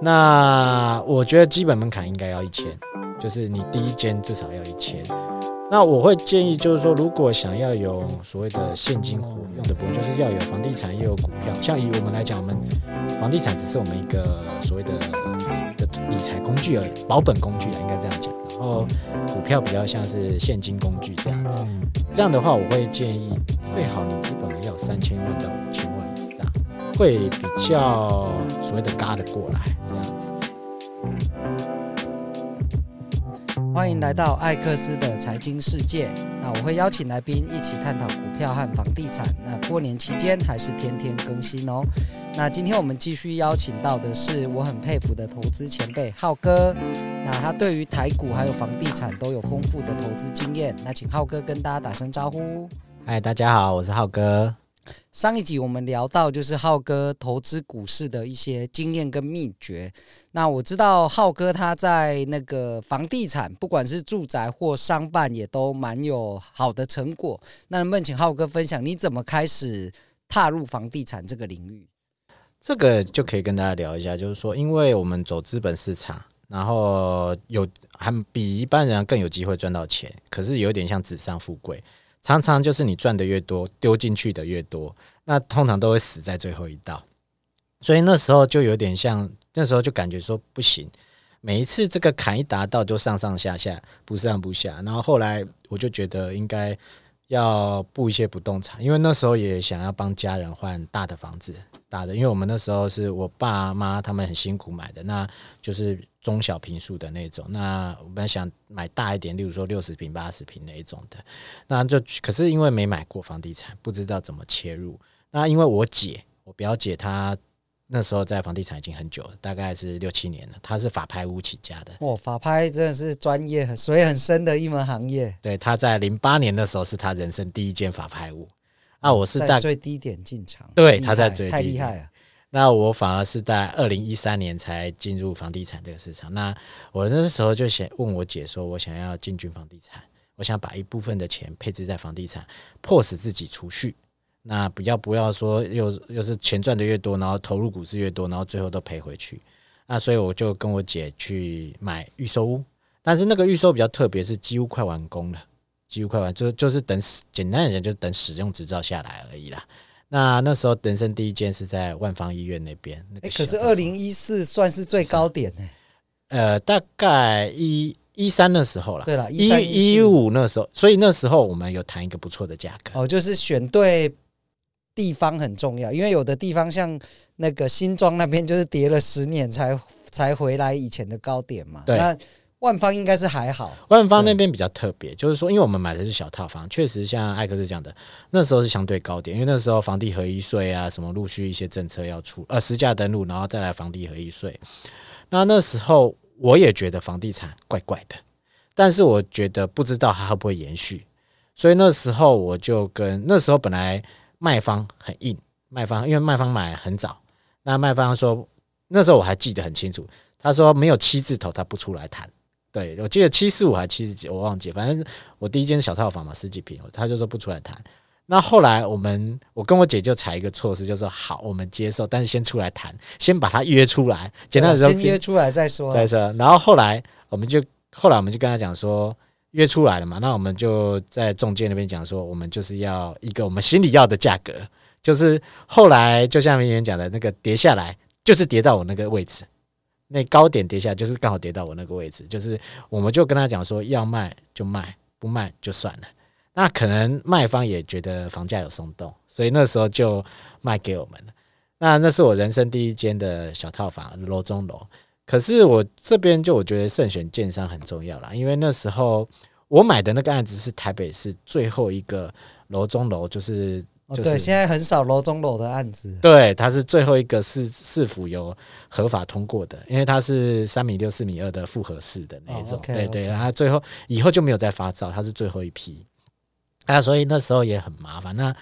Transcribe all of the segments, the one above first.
那我觉得基本门槛应该要一千，就是你第一间至少要一千。那我会建议，就是说，如果想要有所谓的现金活用的部分，就是要有房地产也有股票。像以我们来讲，我们房地产只是我们一个所谓的的理财工具而已，保本工具啊，应该这样讲。然后股票比较像是现金工具这样子。这样的话，我会建议最好你资本要三千万到五千万，会比较所谓的嘎得过来这样子。欢迎来到艾克斯的财经世界。那我会邀请来宾一起探讨股票和房地产。那过年期间还是天天更新哦。那今天我们继续邀请到的是我很佩服的投资前辈浩哥。那他对于台股还有房地产都有丰富的投资经验。那请浩哥跟大家打声招呼。嗨，大家好，我是浩哥。上一集我们聊到就是浩哥投资股市的一些经验跟秘诀。那我知道浩哥他在那个房地产，不管是住宅或商办，也都蛮有好的成果。那能不能请浩哥分享你怎么开始踏入房地产这个领域？这个就可以跟大家聊一下，就是说，因为我们走资本市场，然后有还比一般人更有机会赚到钱，可是有点像纸上富贵。常常就是你赚的越多，丢进去的越多，那通常都会死在最后一道。所以那时候就有点像，那时候就感觉说不行，每一次这个坎一达到就上上下下，不上不下。然后后来我就觉得应该要布一些不动产，因为那时候也想要帮家人换大的房子，大的，因为我们那时候是我爸妈他们很辛苦买的，那就是。中小平数的那种，那我们想买大一点，例如说六十平、八十平那一种的，那就可是因为没买过房地产，不知道怎么切入。那因为我姐，我表姐她那时候在房地产已经很久了，大概是六七年了。她是法拍屋起家的，哇，法拍真的是专业、水很深的一门行业。对，她在零八年的时候是她人生第一间法拍屋。啊，我是在最低点进场，对，他在最低点，太厉害了。那我反而是在二零一三年才进入房地产这个市场。那我那时候就想问我姐说，我想要进军房地产，我想把一部分的钱配置在房地产，迫使自己储蓄。那不要不要说又又是钱赚的越多，然后投入股市越多，然后最后都赔回去。那所以我就跟我姐去买预售屋，但是那个预售比较特别，是几乎快完工了，几乎快完，就就是等简单来讲，就是等使用执照下来而已啦。那那时候人生第一间是在万方医院那边，那个、可是二零一四算是最高点呢？呃，大概一一三那时候了。对了，一一五那时候，所以那时候我们有谈一个不错的价格。哦，就是选对地方很重要，因为有的地方像那个新庄那边，就是跌了十年才才回来以前的高点嘛。对。那万方应该是还好，万方那边比较特别，就是说，因为我们买的是小套房，确实像艾克斯讲的，那时候是相对高点，因为那时候房地合一税啊，什么陆续一些政策要出，呃，实价登录，然后再来房地合一税。那那时候我也觉得房地产怪怪的，但是我觉得不知道它会不会延续，所以那时候我就跟那时候本来卖方很硬，卖方因为卖方买很早，那卖方说那时候我还记得很清楚，他说没有七字头他不出来谈。对，我记得七四五还七十几，我忘记，反正我第一间小套房嘛，十几平，他就说不出来谈。那后来我们，我跟我姐就采一个措施，就说好，我们接受，但是先出来谈，先把他约出来，简单的说，先约出来再说，再说。然后后来我们就，后来我们就跟他讲说，约出来了嘛，那我们就在中介那边讲说，我们就是要一个我们心里要的价格，就是后来就像明远讲的那个跌下来，就是跌到我那个位置。那高点跌下，就是刚好跌到我那个位置，就是我们就跟他讲说，要卖就卖，不卖就算了。那可能卖方也觉得房价有松动，所以那时候就卖给我们了。那那是我人生第一间的小套房，楼中楼。可是我这边就我觉得慎选建商很重要啦，因为那时候我买的那个案子是台北市最后一个楼中楼，就是。就是、对，现在很少楼中楼的案子。对，它是最后一个市市府有合法通过的，因为它是三米六、四米二的复合式的那一种。哦、okay, 对对，然后最后以后就没有再发照，它是最后一批。啊，所以那时候也很麻烦。那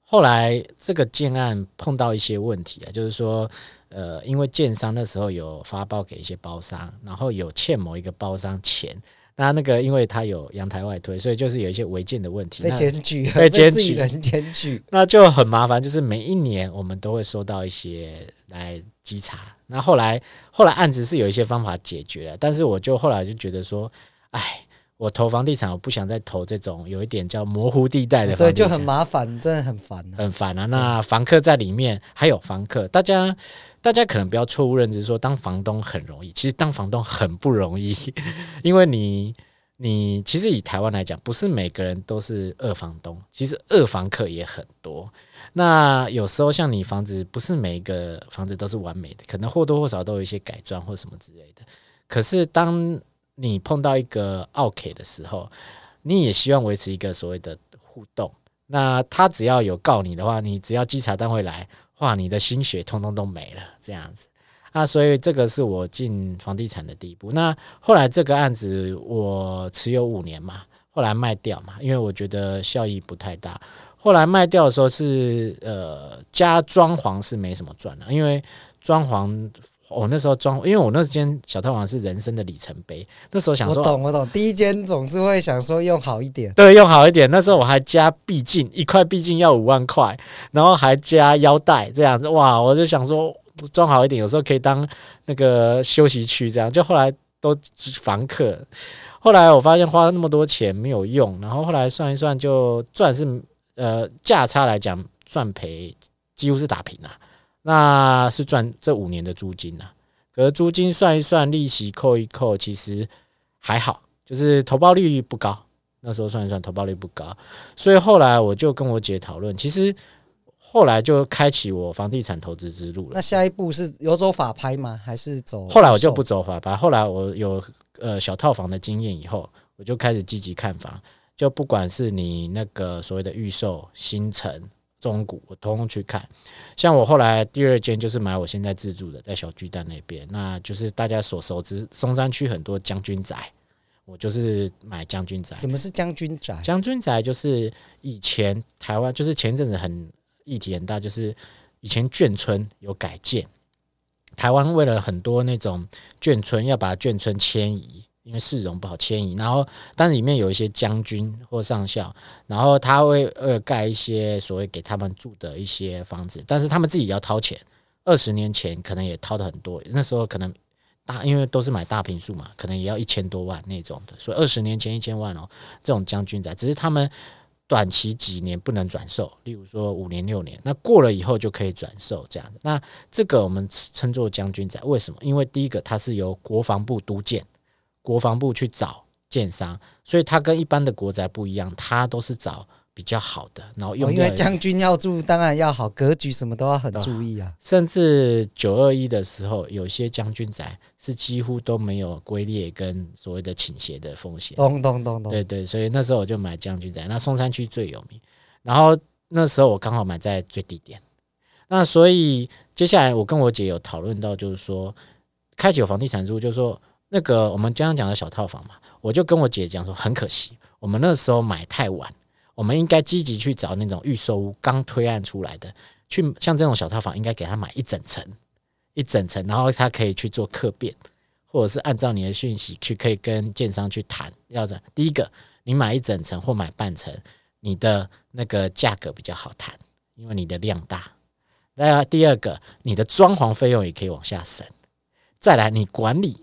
后来这个建案碰到一些问题啊，就是说，呃，因为建商那时候有发包给一些包商，然后有欠某一个包商钱，那那个因为它有阳台外推，所以就是有一些违建的问题，被检举，被检举，人检举，那就很麻烦。就是每一年我们都会收到一些来稽查。那后来后来案子是有一些方法解决了，但是我就后来就觉得说，哎。我投房地产，我不想再投这种有一点叫模糊地带的房地产，对，就很麻烦，真的很烦，很烦啊。那房客在里面，还有房客，大家大家可能不要错误认知，说当房东很容易，其实当房东很不容易，因为你你其实以台湾来讲，不是每个人都是二房东，其实二房客也很多。那有时候像你房子，不是每一个房子都是完美的，可能或多或少都有一些改装或什么之类的。可是当你碰到一个奥客的时候，你也希望维持一个所谓的互动。那他只要有告你的话，你只要稽查单位来，哇，你的心血通通都没了，这样子。那所以这个是我进房地产的第一步。那后来这个案子我持有五年嘛，后来卖掉嘛，因为我觉得效益不太大。后来卖掉的时候是呃加装潢是没什么赚的，因为装潢。我、哦、那时候装，因为我那间小套房是人生的里程碑。那时候想说，我懂我懂，第一间总是会想说用好一点，对，用好一点。那时候我还加壁镜，一块壁镜要五万块，然后还加腰带这样子，哇！我就想说装好一点，有时候可以当那个休息区这样。就后来都房客，后来我发现花了那么多钱没有用，然后后来算一算就赚是呃价差来讲赚赔几乎是打平了。那是赚这五年的租金呐、啊，可是租金算一算，利息扣一扣，其实还好，就是投报率不高。那时候算一算，投报率不高，所以后来我就跟我姐讨论，其实后来就开启我房地产投资之路了。那下一步是有走法拍吗？还是走？后来我就不走法拍，后来我有呃小套房的经验以后，我就开始积极看房，就不管是你那个所谓的预售新城。中古我通通去看，像我后来第二间就是买我现在自住的，在小巨蛋那边，那就是大家所熟知松山区很多将军宅，我就是买将军宅。什么是将军宅？将军宅就是以前台湾就是前阵子很议题很大，就是以前眷村有改建，台湾为了很多那种眷村要把眷村迁移。因为市容不好迁移，然后但里面有一些将军或上校，然后他会呃盖一些所谓给他们住的一些房子，但是他们自己要掏钱。二十年前可能也掏的很多，那时候可能大，因为都是买大平数嘛，可能也要一千多万那种的。所以二十年前一千万哦，这种将军宅，只是他们短期几年不能转售，例如说五年六年，那过了以后就可以转售这样。那这个我们称作将军宅，为什么？因为第一个它是由国防部督建。国防部去找建商，所以他跟一般的国宅不一样，他都是找比较好的，然后用、哦。因为将军要住，当然要好，格局什么都要很注意啊。甚至九二一的时候，有些将军宅是几乎都没有龟裂跟所谓的倾斜的风险。咚咚咚咚。对对，所以那时候我就买将军宅，那松山区最有名。然后那时候我刚好买在最低点，那所以接下来我跟我姐有讨论到，就是说开启有房地产之后，就是说。那个我们经常讲的小套房嘛，我就跟我姐讲说，很可惜，我们那时候买太晚，我们应该积极去找那种预售屋刚推案出来的，去像这种小套房，应该给他买一整层，一整层，然后他可以去做客变，或者是按照你的讯息去可以跟建商去谈，要的第一个，你买一整层或买半层，你的那个价格比较好谈，因为你的量大。那第二个，你的装潢费用也可以往下省，再来你管理。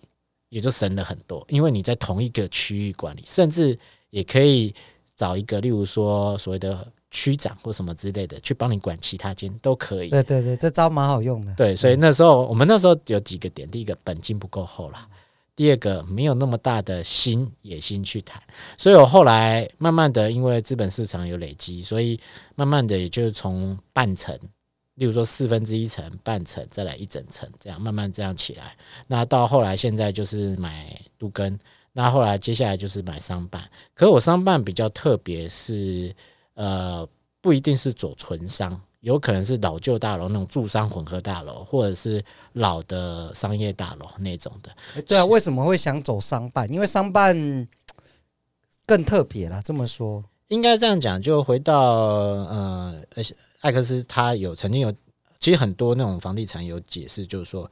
也就省了很多，因为你在同一个区域管理，甚至也可以找一个，例如说所谓的区长或什么之类的，去帮你管其他间都可以。对对对，这招蛮好用的。对，所以那时候我们那时候有几个点：第一个本金不够厚啦；第二个没有那么大的心野心去谈。所以我后来慢慢的，因为资本市场有累积，所以慢慢的也就是从半层。例如说四分之一层、半层，再来一整层，这样慢慢这样起来。那到后来现在就是买都根，那后来接下来就是买商办。可是我商办比较特别，是呃不一定是走纯商，有可能是老旧大楼那种住商混合大楼，或者是老的商业大楼那种的。欸、对啊，为什么会想走商办？因为商办更特别啦。这么说。应该这样讲，就回到呃，艾克斯他有曾经有，其实很多那种房地产有解释，就是说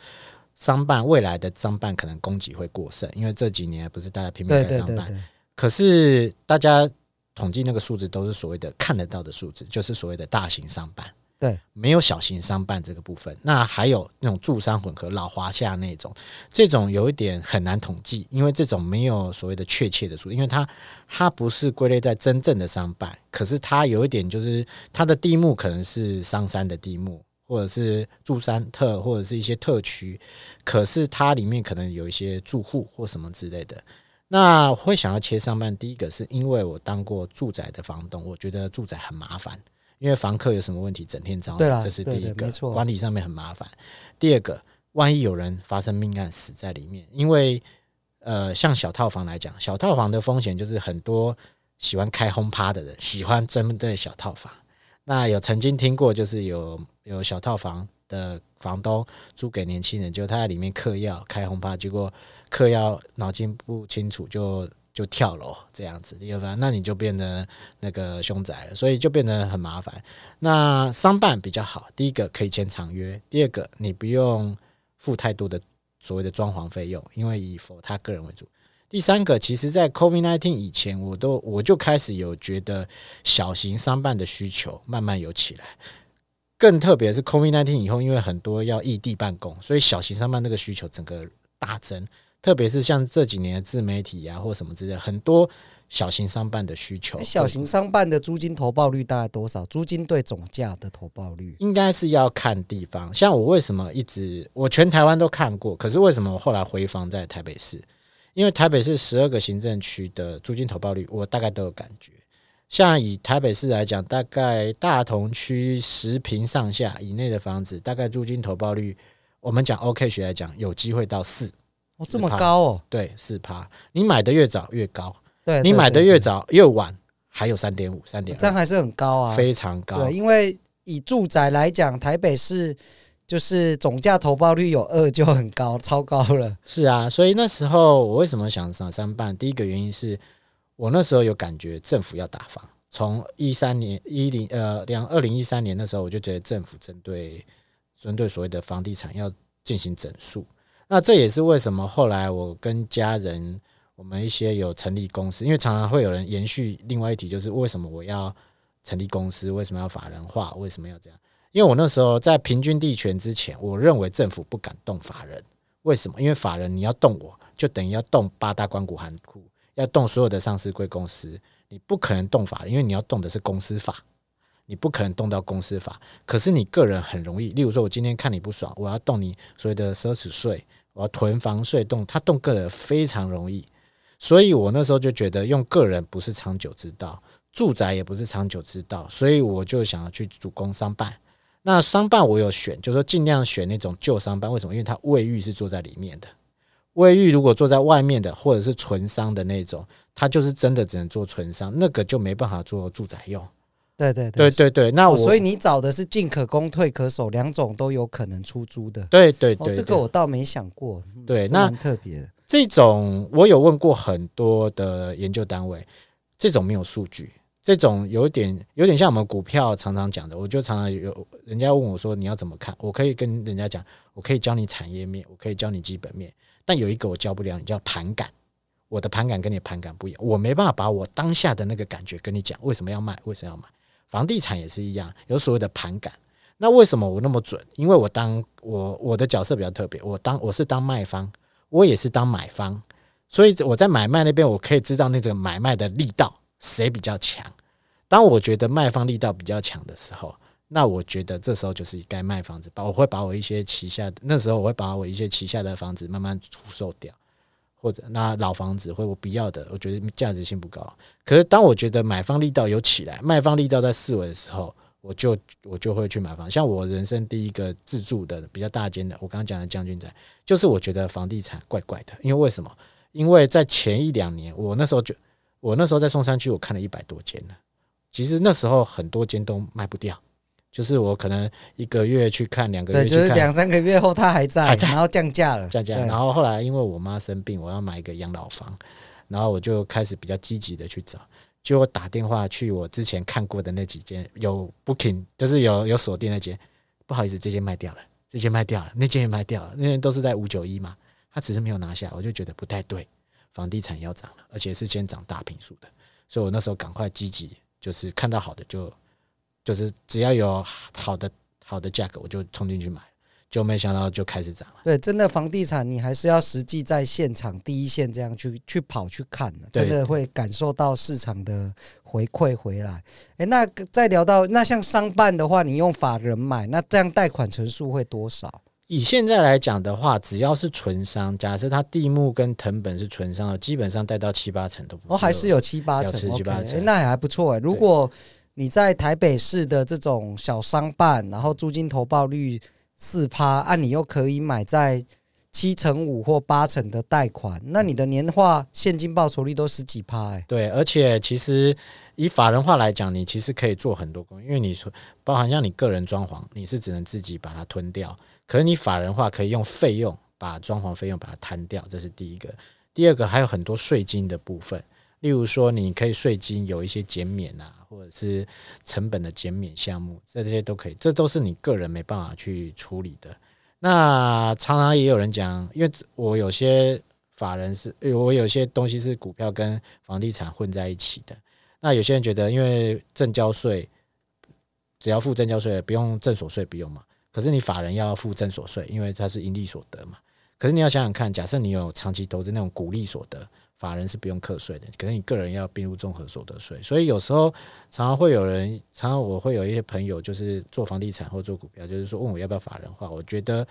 商办未来的商办可能供给会过剩，因为这几年不是大家拼命在商办，对对对对，可是大家统计那个数字都是所谓的看得到的数字，就是所谓的大型商办。对，没有小型商办这个部分，那还有那种住商混合、老华夏那种，这种有一点很难统计，因为这种没有所谓的确切的数，因为它它不是归类在真正的商办，可是它有一点就是它的地目可能是商山的地目，或者是住山特或者是一些特区，可是它里面可能有一些住户或什么之类的。那会想要切商办，第一个是因为我当过住宅的房东，我觉得住宅很麻烦。因为房客有什么问题，整天找你，这是第一个，管理上面很麻烦。第二个，万一有人发生命案死在里面，因为呃，像小套房来讲，小套房的风险就是很多喜欢开轰趴的人喜欢针对小套房。那有曾经听过，就是有有小套房的房东租给年轻人，就他在里面嗑药开轰趴，结果嗑药脑筋不清楚就。就跳楼这样子，第二番，那你就变得那个凶宅了，所以就变得很麻烦。那商办比较好，第一个可以签长约，第二个你不用付太多的所谓的装潢费用，因为以否他个人为主。第三个，其实在 COVID-19 以前，我都我就开始有觉得小型商办的需求慢慢有起来，更特别是 COVID-19 以后，因为很多要异地办公，所以小型商办那个需求整个大增。特别是像这几年的自媒体啊，或什么之类，很多小型商办的需求。小型商办的租金投报率大概多少？租金对总价的投报率应该是要看地方。像我为什么一直我全台湾都看过，可是为什么我后来回访在台北市？因为台北市十二个行政区的租金投报率，我大概都有感觉。像以台北市来讲，大概大同区十平上下以内的房子，大概租金投报率，我们讲 OK 学来讲，有机会到四。哦，这么高哦？对，四趴。你买的越早越高，对，你买的越早越晚，还有三点五、三点二，这样还是很高啊，非常高。对，因为以住宅来讲，台北市就是总价投报率有二就很高，超高了。是啊，所以那时候我为什么想上三办？第一个原因是我那时候有感觉政府要打房，从一三年一零呃两二零一三年的时候，我就觉得政府针对针对所谓的房地产要进行整数。那这也是为什么后来我跟家人，我们一些有成立公司，因为常常会有人延续另外一题，就是为什么我要成立公司，为什么要法人化，为什么要这样？因为我那时候在平均地权之前，我认为政府不敢动法人，为什么？因为法人你要动我，就等于要动八大关谷行库，要动所有的上市贵公司，你不可能动法人，因为你要动的是公司法，你不可能动到公司法。可是你个人很容易，例如说，我今天看你不爽，我要动你所谓的奢侈税。我要囤房税动，他动个人非常容易，所以我那时候就觉得用个人不是长久之道，住宅也不是长久之道，所以我就想要去主攻商办。那商办我有选，就是说尽量选那种旧商办。为什么？因为它卫浴是坐在里面的，卫浴如果坐在外面的，或者是纯商的那种，它就是真的只能做纯商，那个就没办法做住宅用。对对对对对，那我、哦、所以你找的是进可攻退可守，两种都有可能出租的。对对对，这个我倒没想过。对，嗯、那特别这种我有问过很多的研究单位，这种没有数据，这种有点有点像我们股票常常讲的，我就常常有人家问我说，你要怎么看，我可以跟人家讲，我可以教你产业面，我可以教你基本面，但有一个我教不了你，叫盘感。我的盘感跟你的盘感不一样，我没办法把我当下的那个感觉跟你讲，为什么要卖，为什么要买。房地产也是一样，有所谓的盘感。那为什么我那么准？因为我当我我的角色比较特别，我当我是当卖方，我也是当买方，所以我在买卖那边，我可以知道那个买卖的力道谁比较强。当我觉得卖方力道比较强的时候，那我觉得这时候就是该卖房子，把我会把我一些旗下的那时候我会把我一些旗下的房子慢慢出售掉。或者那老房子或我不要的，我觉得价值性不高。可是当我觉得买方力道有起来，卖方力道在四维的时候，我就我就会去买房。像我人生第一个自住的比较大间的，我刚刚讲的将军宅，就是我觉得房地产怪怪的。因为为什么？因为在前一两年，我那时候就我那时候在松山区，我看了一百多间了。其实那时候很多间都卖不掉。就是我可能一个月去看，两个月去看，就是两三个月后它还在，还在，然后降价了，降价。然后后来因为我妈生病，我要买一个养老房，然后我就开始比较积极的去找，就我打电话去我之前看过的那几间有 booking，就是有有锁定那间，不好意思，这间卖掉了，这间卖掉了，那间也卖掉了，那间都是在五九一嘛，他只是没有拿下，我就觉得不太对，房地产要涨了，而且是先涨大平数的，所以我那时候赶快积极，就是看到好的就就是只要有好的好的价格，我就冲进去买。就没想到就开始涨了。对，真的房地产你还是要实际在现场第一线这样去去跑去看，真的会感受到市场的回馈回来。哎，那再聊到那像商办的话，你用法人买，那这样贷款成数会多少？以现在来讲的话，只要是纯商，假设它地目跟藤本是纯商的，基本上贷到七八成都不错。哦，还是有七八成，七八成，那也还不错哎。如果你在台北市的这种小商办，然后租金投报率。四趴，按、你又可以买在七成五或八成的贷款，那你的年化现金报酬率都十几趴哎。对，而且其实以法人化来讲，你其实可以做很多工，因为你说包含像你个人装潢，你是只能自己把它吞掉，可是你法人化可以用费用把装潢费用把它摊掉，这是第一个。第二个还有很多税金的部分，例如说你可以税金有一些减免啊。或者是成本的减免项目，这些都可以，这都是你个人没办法去处理的。那常常也有人讲，因为我有些法人是，我有些东西是股票跟房地产混在一起的。那有些人觉得，因为证交税只要付证交税，不用证所税不用嘛。可是你法人要付证所税，因为它是盈利所得嘛。可是你要想想看，假设你有长期投资那种股利所得。法人是不用课税的，可能你个人要并入综合所得税，所以有时候常常会有人，常常我会有一些朋友，就是做房地产或做股票，就是说问我要不要法人化。我觉得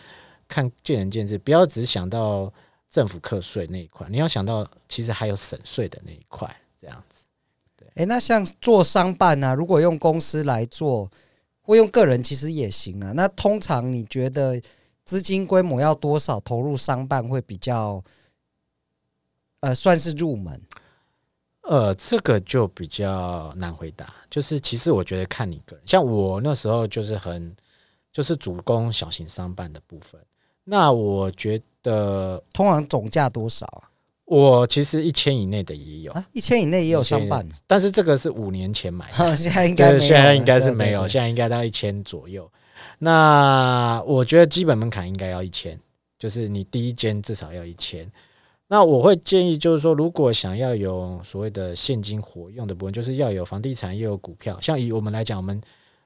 看见仁见智，不要只想到政府课税那一块，你要想到其实还有省税的那一块，这样子。对，诶，那像做商办啊，如果用公司来做，或用个人其实也行啊。那通常你觉得资金规模要多少投入商办会比较？呃，算是入门，呃，这个就比较难回答。就是其实我觉得看你个人，像我那时候就是很，就是主攻小型商办的部分。那我觉得通常总价多少啊？我其实一千以内的也有，一千以内也有商办，但是这个是五年前买的，现在应该现在应该是没有，现在应该到一千左右。那我觉得基本门槛应该要一千，就是你第一间至少要一千。那我会建议，就是说，如果想要有所谓的现金活用的部分，就是要有房地产，又有股票。像以我们来讲，我们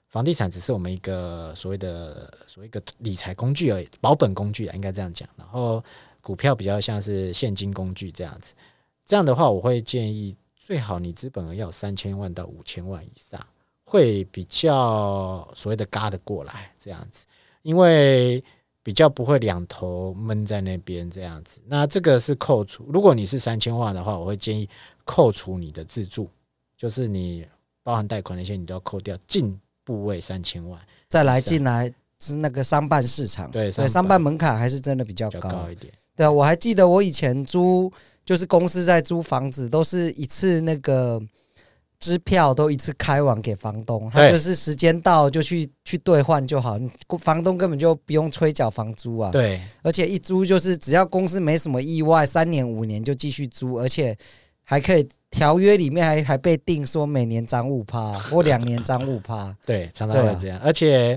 房地产只是我们一个所谓的所谓一个理财工具而已，保本工具啊，应该这样讲。然后股票比较像是现金工具这样子。这样的话，我会建议最好你资本额要三千万到五千万以上，会比较所谓的嘎得过来这样子，因为。比较不会两头闷在那边这样子，那这个是扣除。如果你是三千万的话，我会建议扣除你的自住，就是你包含贷款那些，你都要扣掉，净部位三千万，再来进来是那个商办市场。对，对，商办门槛还是真的比较高，比较高一点。对啊，我还记得我以前租，就是公司在租房子，都是一次那个。支票都一次开完给房东，他就是时间到就去去兑换就好，房东根本就不用催缴房租啊。对，而且一租就是只要公司没什么意外，三年五年就继续租，而且还可以条约里面还还被定说每年涨五趴 或两年涨五趴。对，常常会这样，而且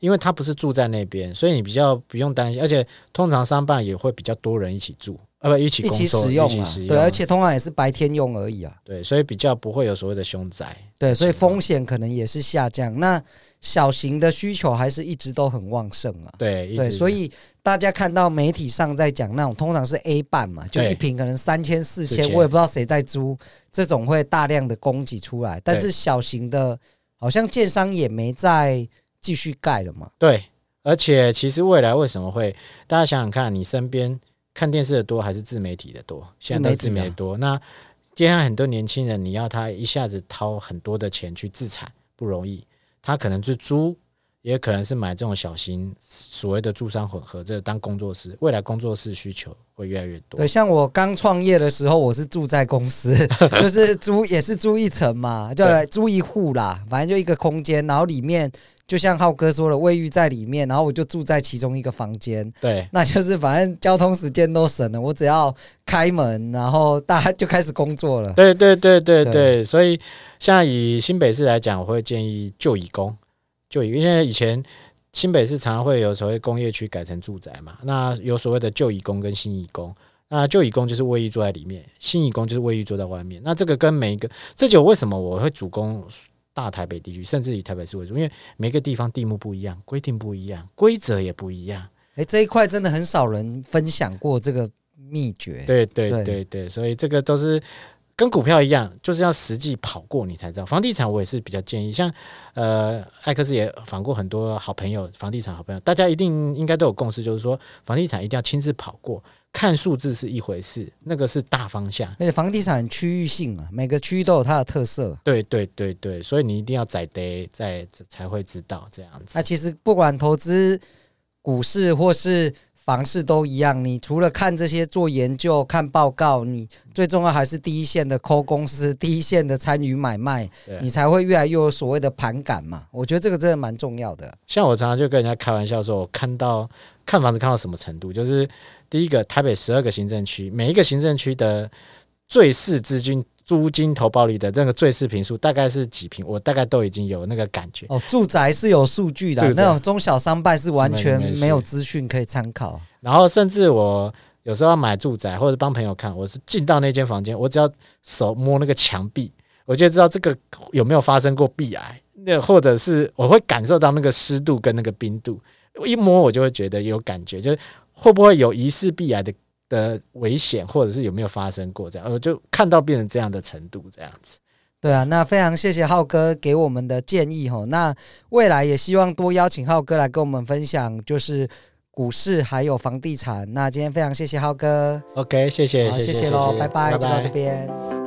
因为他不是住在那边，所以你比较不用担心，而且通常商办也会比较多人一起住。呃，不，一起一起使用啊，对，而且通常也是白天用而已啊。对，所以比较不会有所谓的凶宅。对，所以风险可能也是下降。那小型的需求还是一直都很旺盛啊。对，对，所以大家看到媒体上在讲那种，通常是 A 半嘛，就一瓶可能三千四千，我也不知道谁在租，这种会大量的供给出来。但是小型的，好像建商也没再继续盖了嘛。对，而且其实未来为什么会？大家想想看，你身边。看电视的多还是自媒体的多？现在都自媒体多。那接下来很多年轻人，你要他一下子掏很多的钱去自产不容易。他可能是租，也可能是买这种小型所谓的住商混合，这当工作室。未来工作室需求会越来越多。对，像我刚创业的时候，我是住在公司，就是租也是租一层嘛，就租一户啦，反正就一个空间，然后里面。就像浩哥说了，卫浴在里面，然后我就住在其中一个房间。对，那就是反正交通时间都省了，我只要开门，然后大家就开始工作了。对对对对对，对所以像以新北市来讲，我会建议就以工，就以因为以前新北市常常会有所谓工业区改成住宅嘛，那有所谓的旧移工跟新移工，那旧移工就是卫浴坐在里面，新移工就是卫浴坐在外面。那这个跟每一个，这就为什么我会主攻大台北地区，甚至以台北市为主，因为每个地方地目不一样，规定不一样，规则也不一样。哎，这一块真的很少人分享过这个秘诀。对对对对，对，所以这个都是。跟股票一样，就是要实际跑过你才知道。房地产我也是比较建议，像呃艾克斯也访过很多好朋友，房地产好朋友，大家一定应该都有共识，就是说房地产一定要亲自跑过，看数字是一回事，那个是大方向。而且房地产区域性啊，每个区域都有它的特色。对对对对，所以你一定要在得在才会知道这样子。那其实不管投资股市或是。房市都一样，你除了看这些做研究、看报告，你最重要还是第一线的 call 公司，第一线的参与买卖，你才会越来越有所谓的盘感嘛。我觉得这个真的蛮重要的。像我常常就跟人家开玩笑说，我看到看房子看到什么程度，就是第一个台北十二个行政区，每一个行政区的最适资金。租金投报率的那个最适坪数大概是几平？我大概都已经有那个感觉。哦，住宅是有数据的，那种中小商办是完全没有资讯可以参考。然后甚至我有时候要买住宅或者帮朋友看，我是进到那间房间，我只要手摸那个墙壁，我就知道这个有没有发生过壁癌，那或者是我会感受到那个湿度跟那个冰度，一摸我就会觉得有感觉，就是会不会有疑似壁癌的。的危险，或者是有没有发生过这样，我就看到变成这样的程度，这样子。对啊，那非常谢谢浩哥给我们的建议吼。那未来也希望多邀请浩哥来跟我们分享，就是股市还有房地产。那今天非常谢谢浩哥。OK，谢谢，谢谢，谢谢喽，拜拜，就到这边。